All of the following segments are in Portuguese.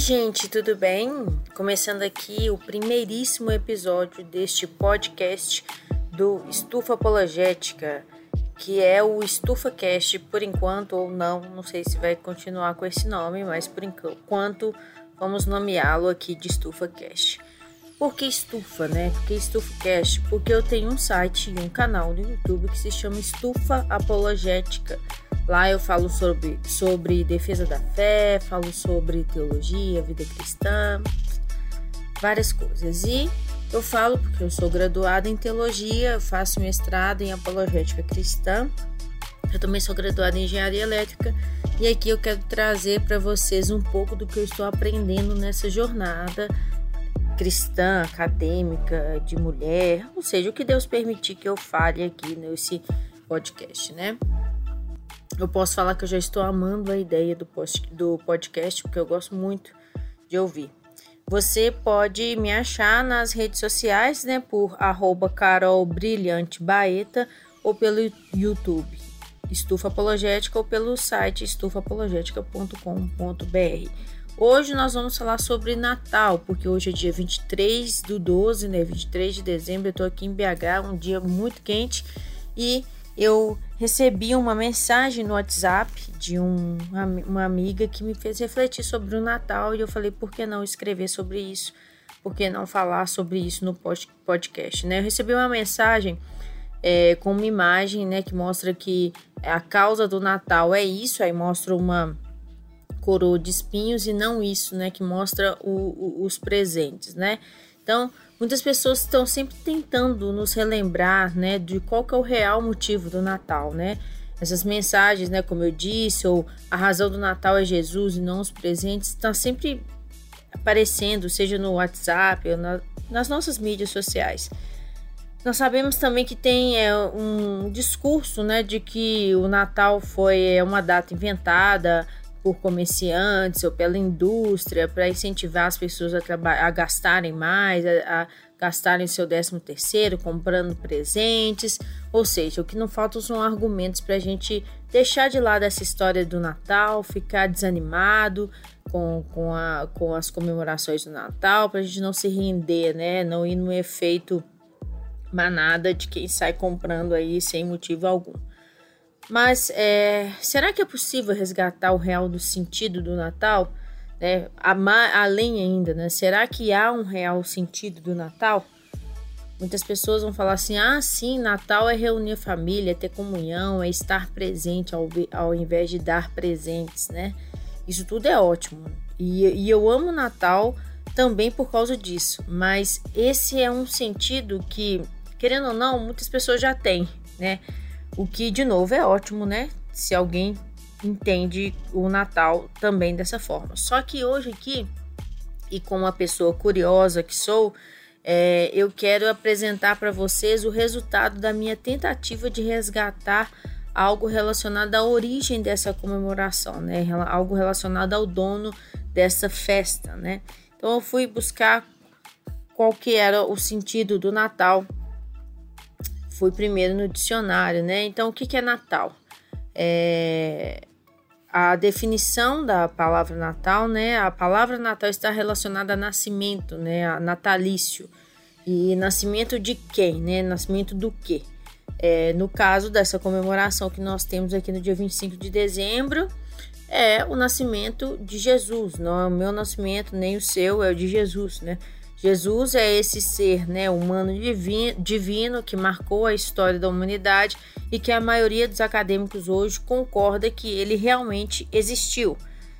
gente, tudo bem? Começando aqui o primeiríssimo episódio deste podcast do Estufa Apologética, que é o Estufa Cast por enquanto ou não, não sei se vai continuar com esse nome, mas por enquanto vamos nomeá-lo aqui de Estufa Cast. Por que estufa, né? Por que estufa cast? Porque eu tenho um site e um canal no YouTube que se chama Estufa Apologética. Lá eu falo sobre, sobre defesa da fé, falo sobre teologia, vida cristã, várias coisas. E eu falo porque eu sou graduada em teologia, faço mestrado em apologética cristã. Eu também sou graduada em engenharia elétrica e aqui eu quero trazer para vocês um pouco do que eu estou aprendendo nessa jornada cristã, acadêmica, de mulher, ou seja, o que Deus permitir que eu fale aqui nesse podcast, né? Eu posso falar que eu já estou amando a ideia do, post, do podcast, porque eu gosto muito de ouvir. Você pode me achar nas redes sociais, né, por arroba Carol Brilhante Baeta ou pelo YouTube Estufa Apologética ou pelo site estufaapologética.com.br. Hoje nós vamos falar sobre Natal, porque hoje é dia 23 do 12, né? 23 de dezembro. Eu tô aqui em BH, um dia muito quente e eu recebi uma mensagem no WhatsApp de um, uma amiga que me fez refletir sobre o Natal e eu falei, por que não escrever sobre isso? Por que não falar sobre isso no podcast, né? Eu recebi uma mensagem é, com uma imagem, né, que mostra que a causa do Natal é isso, aí mostra uma coroa de espinhos e não isso, né, que mostra o, o, os presentes, né? Então, muitas pessoas estão sempre tentando nos relembrar, né, de qual que é o real motivo do Natal, né? Essas mensagens, né, como eu disse, ou a razão do Natal é Jesus e não os presentes, está sempre aparecendo, seja no WhatsApp ou na, nas nossas mídias sociais. Nós sabemos também que tem é, um discurso né, de que o Natal foi é, uma data inventada por comerciantes ou pela indústria para incentivar as pessoas a, a gastarem mais, a, a gastarem seu 13 terceiro comprando presentes, ou seja, o que não faltam são argumentos para a gente deixar de lado essa história do Natal, ficar desanimado com, com, a, com as comemorações do Natal, para a gente não se render, né, não ir no efeito manada de quem sai comprando aí sem motivo algum. Mas é, será que é possível resgatar o real do sentido do Natal? É, além ainda, né? Será que há um real sentido do Natal? Muitas pessoas vão falar assim: ah, sim, Natal é reunir família, é ter comunhão, é estar presente ao, ao invés de dar presentes, né? Isso tudo é ótimo. E, e eu amo Natal também por causa disso. Mas esse é um sentido que, querendo ou não, muitas pessoas já têm, né? O que, de novo, é ótimo, né? Se alguém entende o Natal também dessa forma. Só que hoje aqui, e como uma pessoa curiosa que sou, é, eu quero apresentar para vocês o resultado da minha tentativa de resgatar algo relacionado à origem dessa comemoração, né? Algo relacionado ao dono dessa festa, né? Então eu fui buscar qual que era o sentido do Natal fui primeiro no dicionário, né? Então, o que, que é Natal? É, a definição da palavra Natal, né? A palavra Natal está relacionada a nascimento, né? A natalício. E nascimento de quem, né? Nascimento do quê? É, no caso dessa comemoração que nós temos aqui no dia 25 de dezembro, é o nascimento de Jesus. Não é o meu nascimento, nem o seu, é o de Jesus, né? Jesus é esse ser né, humano divino, divino que marcou a história da humanidade e que a maioria dos acadêmicos hoje concorda que ele realmente existiu.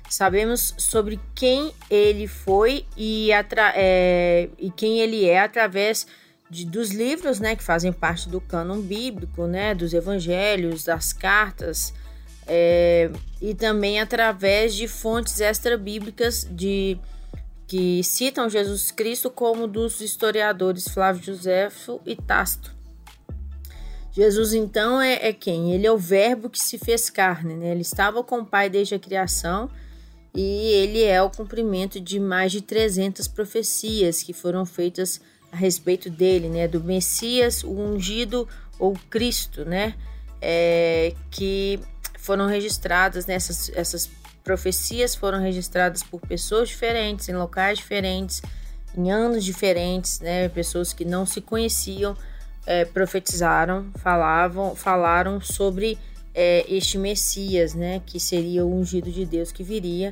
Sabemos sobre quem ele foi e, é, e quem ele é através de, dos livros né, que fazem parte do cânon bíblico, né, dos evangelhos, das cartas, é, e também através de fontes extra-bíblicas de que citam Jesus Cristo como dos historiadores Flávio Josefo e Tácito. Jesus, então, é, é, quem? Ele é o Verbo que se fez carne, né? Ele estava com o Pai desde a criação e ele é o cumprimento de mais de 300 profecias que foram feitas a respeito dele, né? Do Messias, o ungido ou Cristo, né? É, que foram registradas nessas essas profecias foram registradas por pessoas diferentes, em locais diferentes, em anos diferentes, né? Pessoas que não se conheciam é, profetizaram, falavam, falaram sobre é, este Messias, né? Que seria o ungido de Deus que viria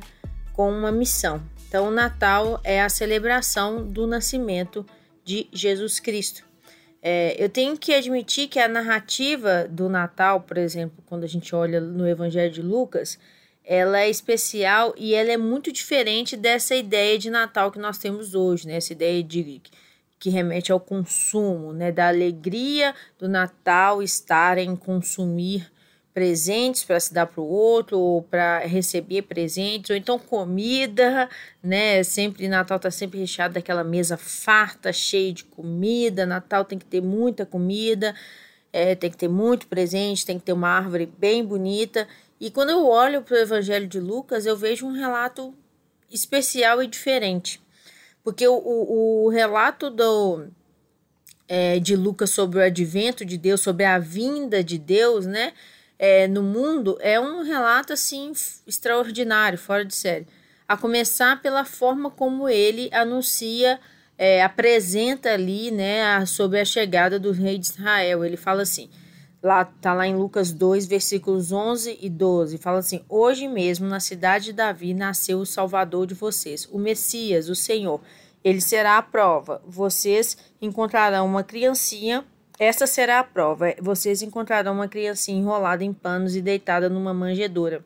com uma missão. Então, o Natal é a celebração do nascimento de Jesus Cristo. É, eu tenho que admitir que a narrativa do Natal, por exemplo, quando a gente olha no Evangelho de Lucas, ela é especial e ela é muito diferente dessa ideia de Natal que nós temos hoje, né? Essa ideia de que remete ao consumo, né? Da alegria do Natal estar em consumir presentes para se dar para o outro, ou para receber presentes, ou então comida, né? Sempre Natal tá sempre recheado daquela mesa farta, cheia de comida. Natal tem que ter muita comida, é, tem que ter muito presente, tem que ter uma árvore bem bonita. E quando eu olho para o Evangelho de Lucas, eu vejo um relato especial e diferente. Porque o, o, o relato do, é, de Lucas sobre o advento de Deus, sobre a vinda de Deus, né? é, no mundo é um relato assim extraordinário, fora de série. A começar pela forma como ele anuncia, é, apresenta ali, né, sobre a chegada do rei de Israel. Ele fala assim, lá tá lá em Lucas 2, versículos 11 e 12, fala assim: Hoje mesmo na cidade de Davi nasceu o Salvador de vocês, o Messias, o Senhor. Ele será a prova. Vocês encontrarão uma criancinha essa será a prova. Vocês encontrarão uma criancinha enrolada em panos e deitada numa manjedoura.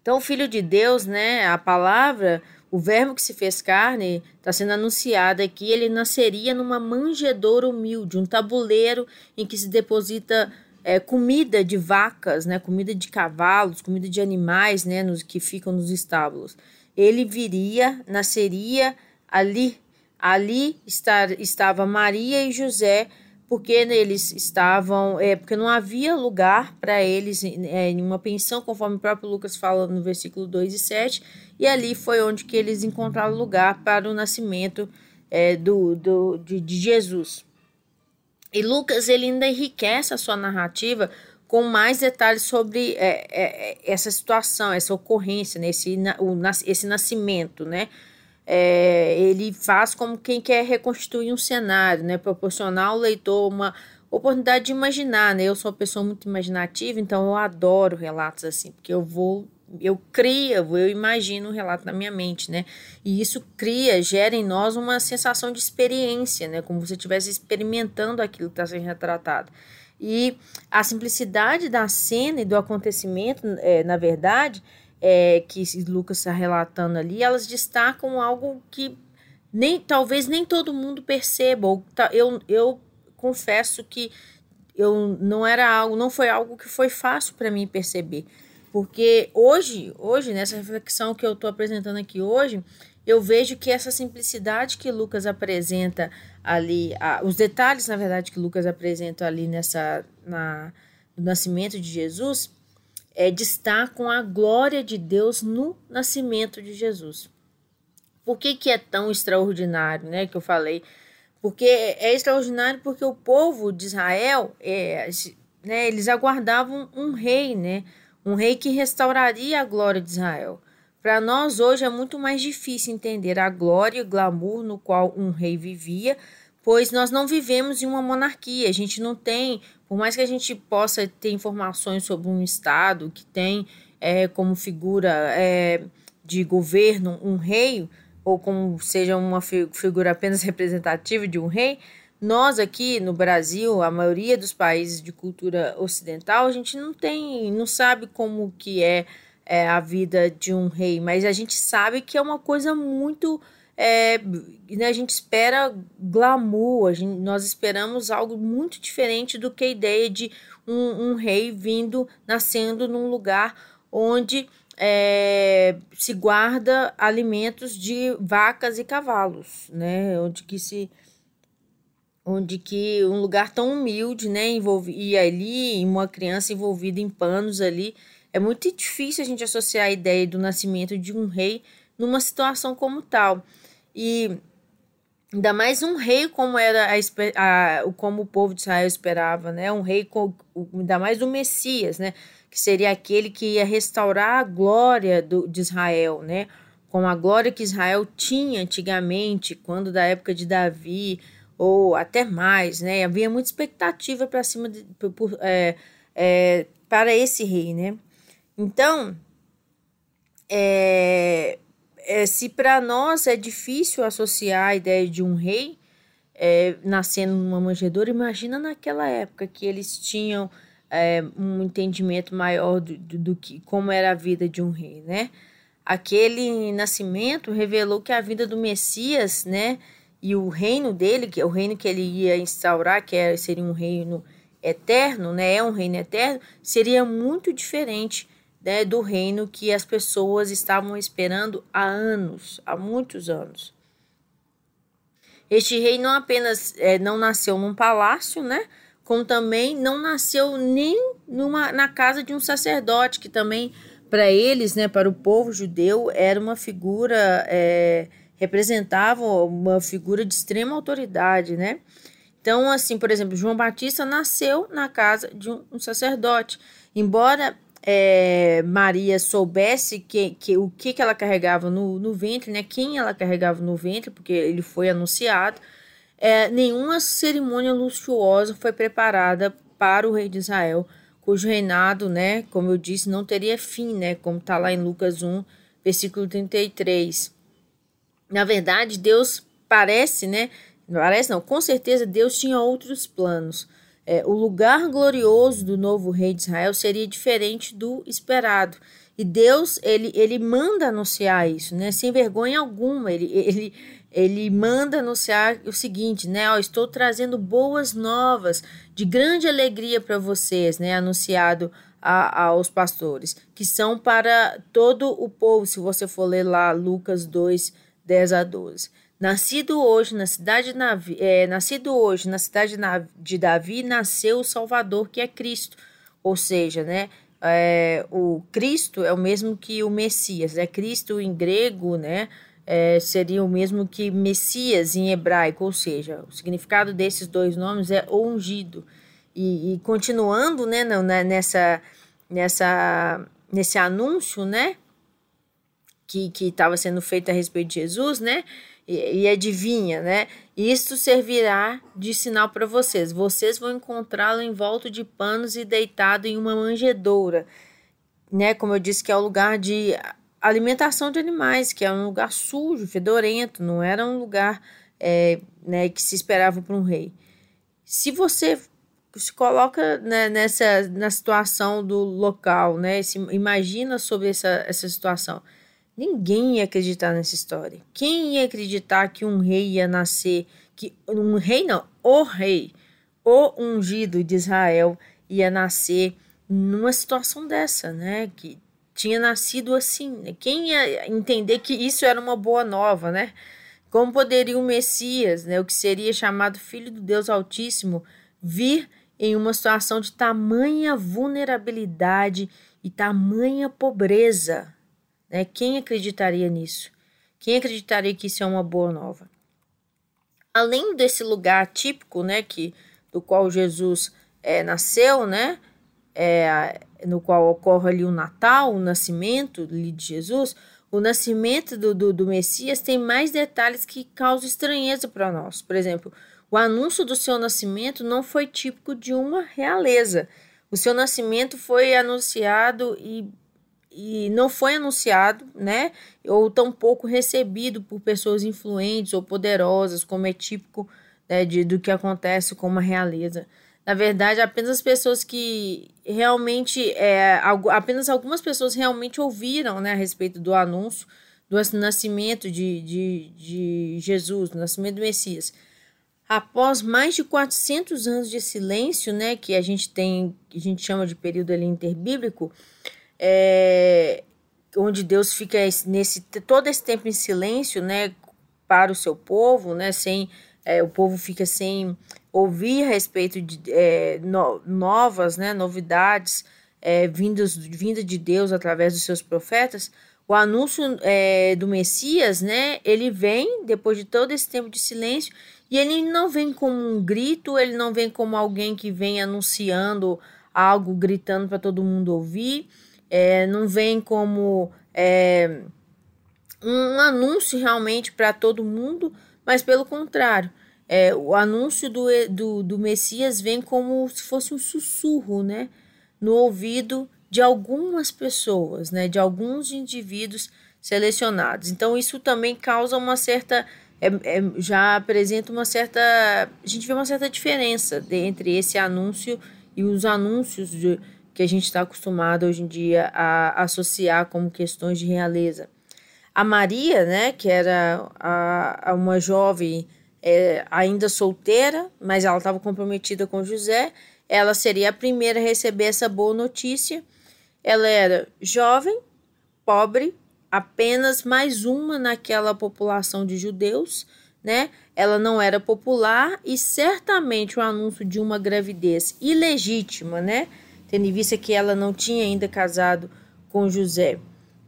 Então, o Filho de Deus, né, a palavra, o verbo que se fez carne, está sendo anunciado aqui, ele nasceria numa manjedoura humilde, um tabuleiro em que se deposita é, comida de vacas, né, comida de cavalos, comida de animais, né, nos, que ficam nos estábulos. Ele viria, nasceria ali, ali estar, estava Maria e José, porque eles estavam, é, porque não havia lugar para eles é, em uma pensão, conforme o próprio Lucas fala no versículo 2 e 7, e ali foi onde que eles encontraram lugar para o nascimento é, do, do, de, de Jesus. E Lucas ele ainda enriquece a sua narrativa com mais detalhes sobre é, é, é essa situação, essa ocorrência, né, esse, o, esse nascimento, né? É, ele faz como quem quer reconstruir um cenário, né? Proporcionar ao leitor uma oportunidade de imaginar, né? Eu sou uma pessoa muito imaginativa, então eu adoro relatos assim, porque eu vou, eu crio, eu imagino o um relato na minha mente, né? E isso cria, gera em nós uma sensação de experiência, né? Como se estivesse experimentando aquilo que está sendo retratado. E a simplicidade da cena e do acontecimento, é, na verdade, é, que Lucas está relatando ali, elas destacam algo que nem talvez nem todo mundo perceba. Ou, eu, eu confesso que eu não era algo, não foi algo que foi fácil para mim perceber. Porque hoje, hoje, nessa reflexão que eu estou apresentando aqui hoje, eu vejo que essa simplicidade que Lucas apresenta ali, a, os detalhes, na verdade, que Lucas apresenta ali nessa, na, no nascimento de Jesus, é, destacam a glória de Deus no nascimento de Jesus. Por que, que é tão extraordinário, né? Que eu falei. Porque é extraordinário porque o povo de Israel, é, né, eles aguardavam um rei, né? Um rei que restauraria a glória de Israel. Para nós hoje é muito mais difícil entender a glória e o glamour no qual um rei vivia, pois nós não vivemos em uma monarquia, a gente não tem por mais que a gente possa ter informações sobre um Estado que tem é, como figura é, de governo um rei, ou como seja uma figura apenas representativa de um rei, nós aqui no Brasil, a maioria dos países de cultura ocidental, a gente não tem, não sabe como que é, é a vida de um rei, mas a gente sabe que é uma coisa muito é, né, a gente espera glamour, gente, nós esperamos algo muito diferente do que a ideia de um, um rei vindo, nascendo num lugar onde é, se guarda alimentos de vacas e cavalos, né? Onde que se onde que um lugar tão humilde, né, envolve, e ali uma criança envolvida em panos ali, é muito difícil a gente associar a ideia do nascimento de um rei numa situação como tal. E ainda mais um rei como era a, a, como o povo de Israel esperava, né? Um rei com ainda mais o Messias, né? Que seria aquele que ia restaurar a glória do, de Israel, né? Com a glória que Israel tinha antigamente, quando da época de Davi ou até mais, né? Havia muita expectativa para cima de, por, é, é, para esse rei, né? Então, é, é, se para nós é difícil associar a ideia de um rei é, nascendo numa manjedoura, imagina naquela época que eles tinham é, um entendimento maior do, do, do, que como era a vida de um rei, né? Aquele nascimento revelou que a vida do Messias, né, e o reino dele, que é o reino que ele ia instaurar, que seria um reino eterno, né, é um reino eterno, seria muito diferente né, do reino que as pessoas estavam esperando há anos, há muitos anos. Este rei não apenas é, não nasceu num palácio, né, como também não nasceu nem numa, na casa de um sacerdote, que também para eles, né, para o povo judeu, era uma figura, é, representava uma figura de extrema autoridade, né? Então, assim, por exemplo, João Batista nasceu na casa de um, um sacerdote. Embora é, Maria soubesse que, que, o que, que ela carregava no, no ventre, né? Quem ela carregava no ventre, porque ele foi anunciado. É, nenhuma cerimônia luxuosa foi preparada para o rei de Israel, cujo reinado, né, como eu disse, não teria fim, né, como está lá em Lucas 1, versículo 33. Na verdade, Deus parece, né, parece não, com certeza Deus tinha outros planos. É, o lugar glorioso do novo rei de Israel seria diferente do esperado. E Deus, ele, ele manda anunciar isso, né? Sem vergonha alguma. Ele, ele, ele manda anunciar o seguinte, né? Ó, estou trazendo boas novas de grande alegria para vocês, né? Anunciado a, aos pastores, que são para todo o povo. Se você for ler lá Lucas 2, 10 a 12. Nascido hoje na cidade de Davi, é, nascido hoje na cidade de Davi, nasceu o Salvador, que é Cristo. Ou seja, né, é, o Cristo é o mesmo que o Messias. É Cristo em grego, né, é, seria o mesmo que Messias em hebraico. Ou seja, o significado desses dois nomes é ungido. E, e continuando, né, nessa, nessa, nesse anúncio, né, que estava sendo feito a respeito de Jesus, né? E, e adivinha, né? Isto servirá de sinal para vocês. Vocês vão encontrá-lo em volta de panos e deitado em uma manjedoura, né? Como eu disse, que é o lugar de alimentação de animais, que é um lugar sujo, fedorento, não era um lugar é, né, que se esperava para um rei. Se você se coloca né, nessa na situação do local, né? Se imagina sobre essa, essa situação. Ninguém ia acreditar nessa história. Quem ia acreditar que um rei ia nascer, que um rei não, o rei, o ungido de Israel ia nascer numa situação dessa, né? Que tinha nascido assim. Né? Quem ia entender que isso era uma boa nova, né? Como poderia o Messias, né, o que seria chamado Filho do Deus Altíssimo, vir em uma situação de tamanha vulnerabilidade e tamanha pobreza, né? Quem acreditaria nisso? Quem acreditaria que isso é uma boa nova? Além desse lugar típico, né, que do qual Jesus é, nasceu, né, é, no qual ocorre ali o Natal, o nascimento de Jesus, o nascimento do, do, do Messias tem mais detalhes que causam estranheza para nós. Por exemplo, o anúncio do seu nascimento não foi típico de uma realeza. O seu nascimento foi anunciado e e não foi anunciado, né? Ou tampouco recebido por pessoas influentes ou poderosas, como é típico né, de, do que acontece com uma realeza. Na verdade, apenas as pessoas que realmente, é, apenas algumas pessoas realmente ouviram né, a respeito do anúncio do nascimento de, de, de Jesus, do nascimento do Messias. Após mais de 400 anos de silêncio, né, que a gente tem, que a gente chama de período ali interbíblico, é, onde Deus fica nesse todo esse tempo em silêncio, né, para o seu povo, né, sem é, o povo fica sem ouvir a respeito de é, no, novas, né, novidades é, vindas vinda de Deus através dos seus profetas. o anúncio é, do Messias, né? Ele vem depois de todo esse tempo de silêncio e ele não vem como um grito, ele não vem como alguém que vem anunciando algo, gritando para todo mundo ouvir, é, não vem como é, um anúncio realmente para todo mundo, mas pelo contrário, é, o anúncio do, do, do Messias vem como se fosse um sussurro, né? No ouvido de algumas pessoas, né, de alguns indivíduos selecionados. Então isso também causa uma certa é, é, já apresenta uma certa a gente vê uma certa diferença entre esse anúncio e os anúncios de, que a gente está acostumado hoje em dia a associar como questões de realeza. A Maria, né, que era a, a uma jovem é, ainda solteira, mas ela estava comprometida com José, ela seria a primeira a receber essa boa notícia ela era jovem, pobre, apenas mais uma naquela população de judeus, né? Ela não era popular e certamente o anúncio de uma gravidez ilegítima, né? Tendo em vista que ela não tinha ainda casado com José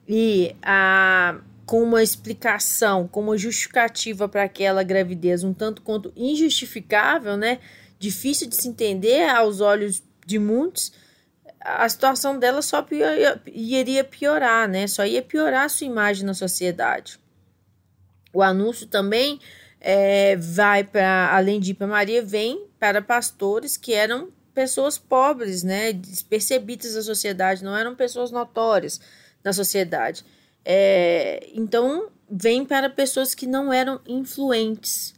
e a com uma explicação, com uma justificativa para aquela gravidez um tanto quanto injustificável, né? Difícil de se entender aos olhos de muitos a situação dela só pior, iria piorar, né? Só ia piorar a sua imagem na sociedade. O anúncio também é, vai para, além de ir para Maria, vem para pastores que eram pessoas pobres, né? Despercebidas da sociedade, não eram pessoas notórias na sociedade. É, então, vem para pessoas que não eram influentes.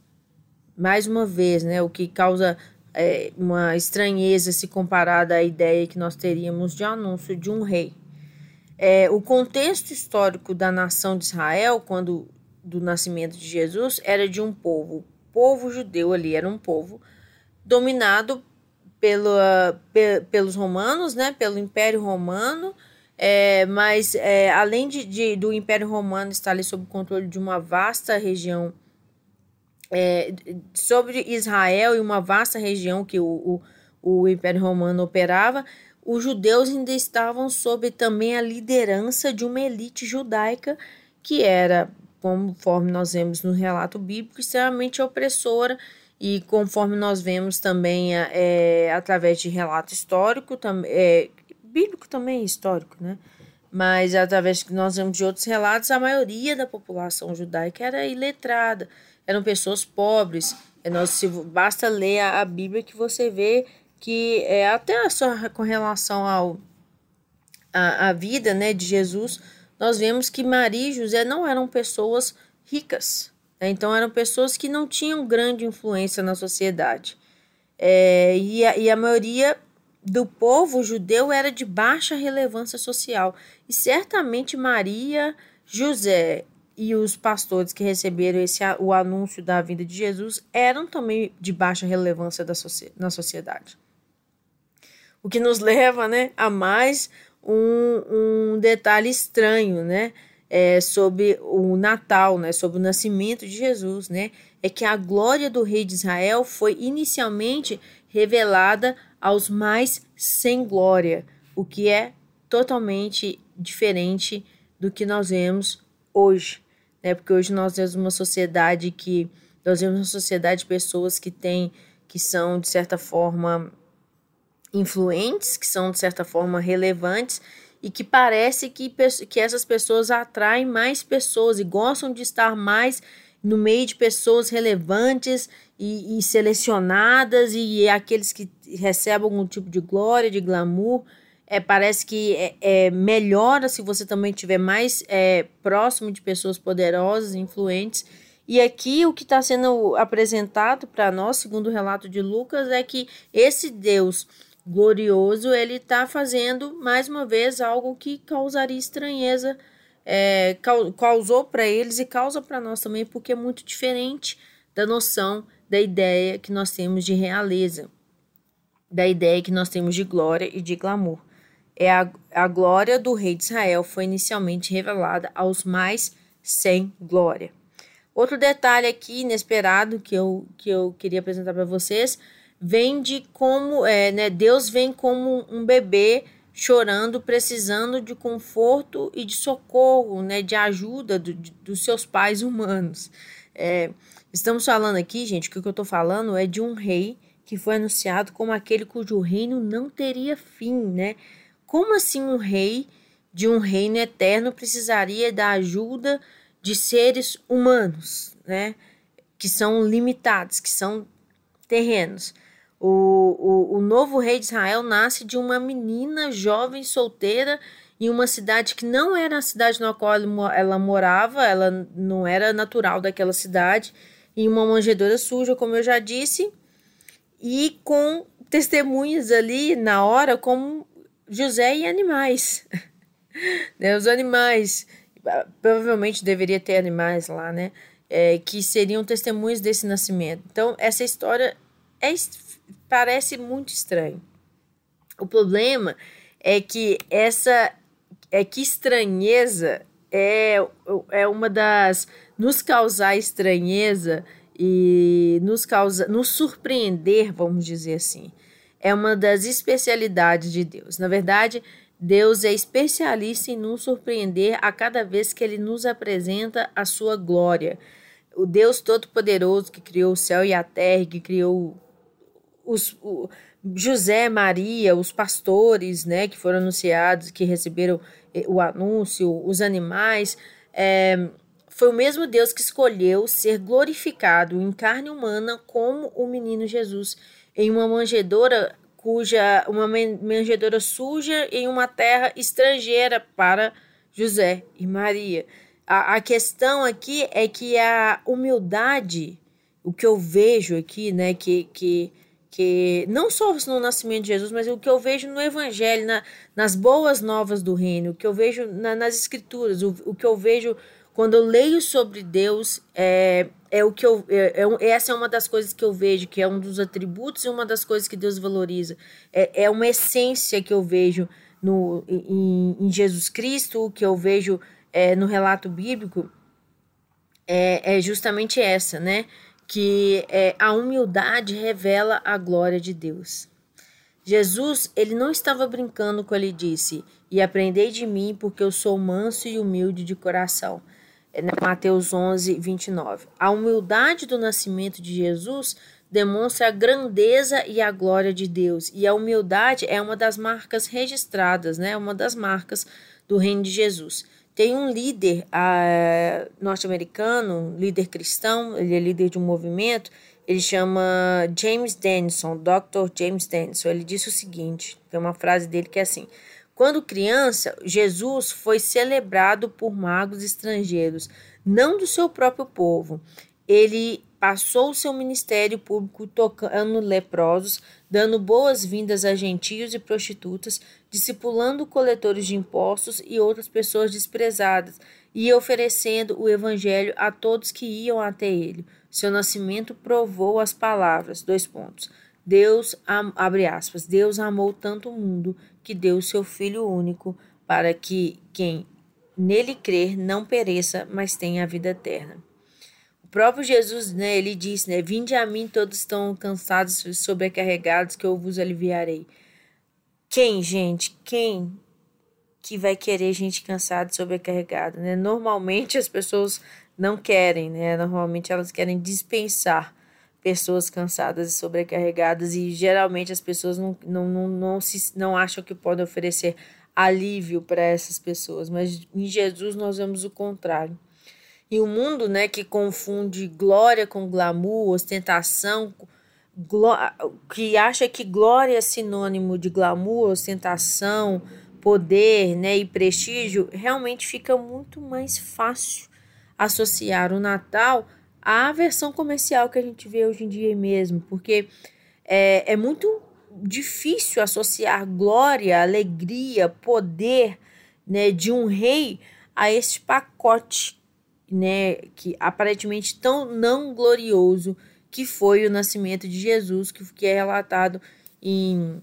Mais uma vez, né? O que causa é, uma estranheza se comparada à ideia que nós teríamos de anúncio de um rei. É, o contexto histórico da nação de Israel, quando do nascimento de Jesus, era de um povo, povo judeu ali era um povo dominado pelo, pe, pelos romanos, né, pelo Império Romano, é, mas é, além de, de, do Império Romano estar ali sob o controle de uma vasta região é, sobre Israel e uma vasta região que o, o, o Império Romano operava, os judeus ainda estavam sob também a liderança de uma elite judaica que era, conforme nós vemos no relato bíblico, extremamente opressora e conforme nós vemos também é, através de relato histórico, tam, é, bíblico também é histórico, né? Mas através que nós vemos de outros relatos, a maioria da população judaica era iletrada eram pessoas pobres. É, nós, se, basta ler a, a Bíblia que você vê que é, até só com relação ao a, a vida né, de Jesus, nós vemos que Maria e José não eram pessoas ricas. Né? Então eram pessoas que não tinham grande influência na sociedade. É, e, a, e a maioria do povo judeu era de baixa relevância social. E certamente Maria, José e os pastores que receberam esse, o anúncio da vinda de Jesus eram também de baixa relevância da, na sociedade. O que nos leva né, a mais um, um detalhe estranho né, é, sobre o Natal, né, sobre o nascimento de Jesus, né, é que a glória do rei de Israel foi inicialmente revelada aos mais sem glória, o que é totalmente diferente do que nós vemos hoje, né? Porque hoje nós temos uma sociedade que nós vemos uma sociedade de pessoas que têm que são de certa forma influentes, que são de certa forma relevantes e que parece que, que essas pessoas atraem mais pessoas e gostam de estar mais no meio de pessoas relevantes e, e selecionadas e aqueles que recebem algum tipo de glória, de glamour é, parece que é, é, melhora se você também estiver mais é, próximo de pessoas poderosas, influentes. E aqui o que está sendo apresentado para nós, segundo o relato de Lucas, é que esse Deus glorioso ele está fazendo mais uma vez algo que causaria estranheza, é, causou para eles e causa para nós também, porque é muito diferente da noção da ideia que nós temos de realeza, da ideia que nós temos de glória e de glamour é a, a glória do rei de Israel foi inicialmente revelada aos mais sem glória. Outro detalhe aqui inesperado que eu, que eu queria apresentar para vocês vem de como é, né, Deus vem como um bebê chorando, precisando de conforto e de socorro, né, de ajuda do, de, dos seus pais humanos. É, estamos falando aqui, gente, que o que eu estou falando é de um rei que foi anunciado como aquele cujo reino não teria fim, né? Como assim um rei de um reino eterno precisaria da ajuda de seres humanos, né? Que são limitados, que são terrenos. O, o, o novo rei de Israel nasce de uma menina jovem solteira em uma cidade que não era a cidade na qual ela morava, ela não era natural daquela cidade, em uma manjedoura suja, como eu já disse, e com testemunhas ali na hora, como José e animais. né, os animais, provavelmente deveria ter animais lá, né? É, que seriam testemunhas desse nascimento. Então, essa história é parece muito estranho. O problema é que essa é que estranheza é, é uma das nos causar estranheza e nos causa nos surpreender, vamos dizer assim. É uma das especialidades de Deus. Na verdade, Deus é especialista em nos surpreender a cada vez que ele nos apresenta a sua glória. O Deus Todo-Poderoso que criou o céu e a terra, que criou os, o, José, Maria, os pastores, né, que foram anunciados, que receberam eh, o anúncio, os animais, é, foi o mesmo Deus que escolheu ser glorificado em carne humana como o menino Jesus em uma manjedoura cuja uma manjedoura suja em uma terra estrangeira para José e Maria. A, a questão aqui é que a humildade, o que eu vejo aqui, né, que, que que não só no nascimento de Jesus, mas o que eu vejo no Evangelho, na, nas boas novas do reino, o que eu vejo na, nas Escrituras, o, o que eu vejo quando eu leio sobre Deus, é, é o que eu. É, é, essa é uma das coisas que eu vejo, que é um dos atributos e uma das coisas que Deus valoriza. É, é uma essência que eu vejo no, em, em Jesus Cristo, que eu vejo é, no relato bíblico, é, é justamente essa, né? Que é, a humildade revela a glória de Deus. Jesus, ele não estava brincando quando ele disse: "E aprendei de mim, porque eu sou manso e humilde de coração". É Mateus 11, 29. A humildade do nascimento de Jesus demonstra a grandeza e a glória de Deus. E a humildade é uma das marcas registradas, né? Uma das marcas do reino de Jesus. Tem um líder uh, norte-americano, líder cristão, ele é líder de um movimento, ele chama James Denison, Dr. James Denison. Ele disse o seguinte: tem uma frase dele que é assim. Quando criança, Jesus foi celebrado por magos estrangeiros, não do seu próprio povo. Ele passou seu ministério público tocando leprosos, dando boas-vindas a gentios e prostitutas, discipulando coletores de impostos e outras pessoas desprezadas, e oferecendo o evangelho a todos que iam até ele. Seu nascimento provou as palavras, dois pontos. Deus, abre aspas, Deus amou tanto o mundo que deu seu Filho único para que quem nele crer não pereça, mas tenha a vida eterna próprio Jesus, né, ele disse, né, vinde a mim todos estão cansados, sobrecarregados, que eu vos aliviarei. Quem, gente, quem que vai querer gente cansada, sobrecarregada, né? Normalmente as pessoas não querem, né? Normalmente elas querem dispensar pessoas cansadas e sobrecarregadas e geralmente as pessoas não, não, não, não, se, não acham que podem oferecer alívio para essas pessoas, mas em Jesus nós vemos o contrário. E o mundo, né, que confunde glória com glamour, ostentação, que acha que glória é sinônimo de glamour, ostentação, poder, né, e prestígio, realmente fica muito mais fácil associar o Natal à versão comercial que a gente vê hoje em dia mesmo, porque é, é muito difícil associar glória, alegria, poder, né, de um rei a este pacote né, que aparentemente tão não glorioso que foi o nascimento de Jesus, que, que é relatado em,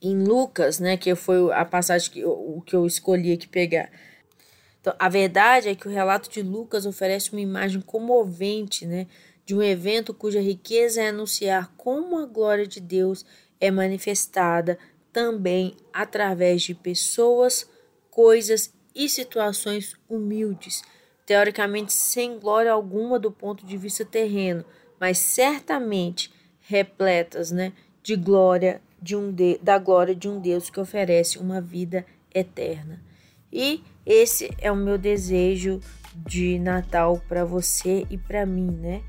em Lucas, né, que foi a passagem que eu, que eu escolhi aqui pegar. Então, a verdade é que o relato de Lucas oferece uma imagem comovente, né, de um evento cuja riqueza é anunciar como a glória de Deus é manifestada também através de pessoas, coisas e situações humildes, teoricamente sem glória alguma do ponto de vista terreno, mas certamente repletas, né, de glória de um de, da glória de um Deus que oferece uma vida eterna. E esse é o meu desejo de Natal para você e para mim, né?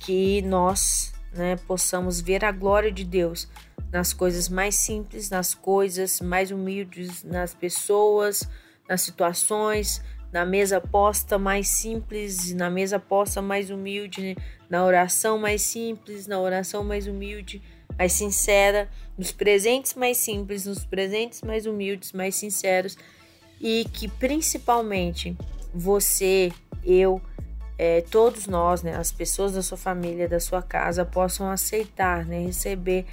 Que nós, né, possamos ver a glória de Deus nas coisas mais simples, nas coisas mais humildes, nas pessoas, nas situações, na mesa posta mais simples, na mesa posta mais humilde, na oração mais simples, na oração mais humilde, mais sincera, nos presentes mais simples, nos presentes mais humildes, mais sinceros. E que principalmente você, eu, é, todos nós, né, as pessoas da sua família, da sua casa, possam aceitar, né, receber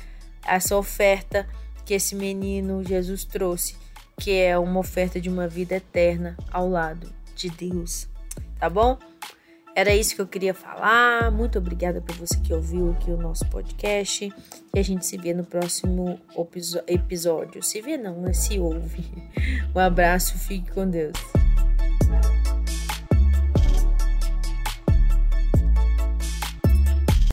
essa oferta que esse menino Jesus trouxe, que é uma oferta de uma vida eterna ao lado de Deus. Tá bom? Era isso que eu queria falar. Muito obrigada por você que ouviu aqui o nosso podcast. E a gente se vê no próximo episódio. Se vê não, né? Se ouve. Um abraço, fique com Deus.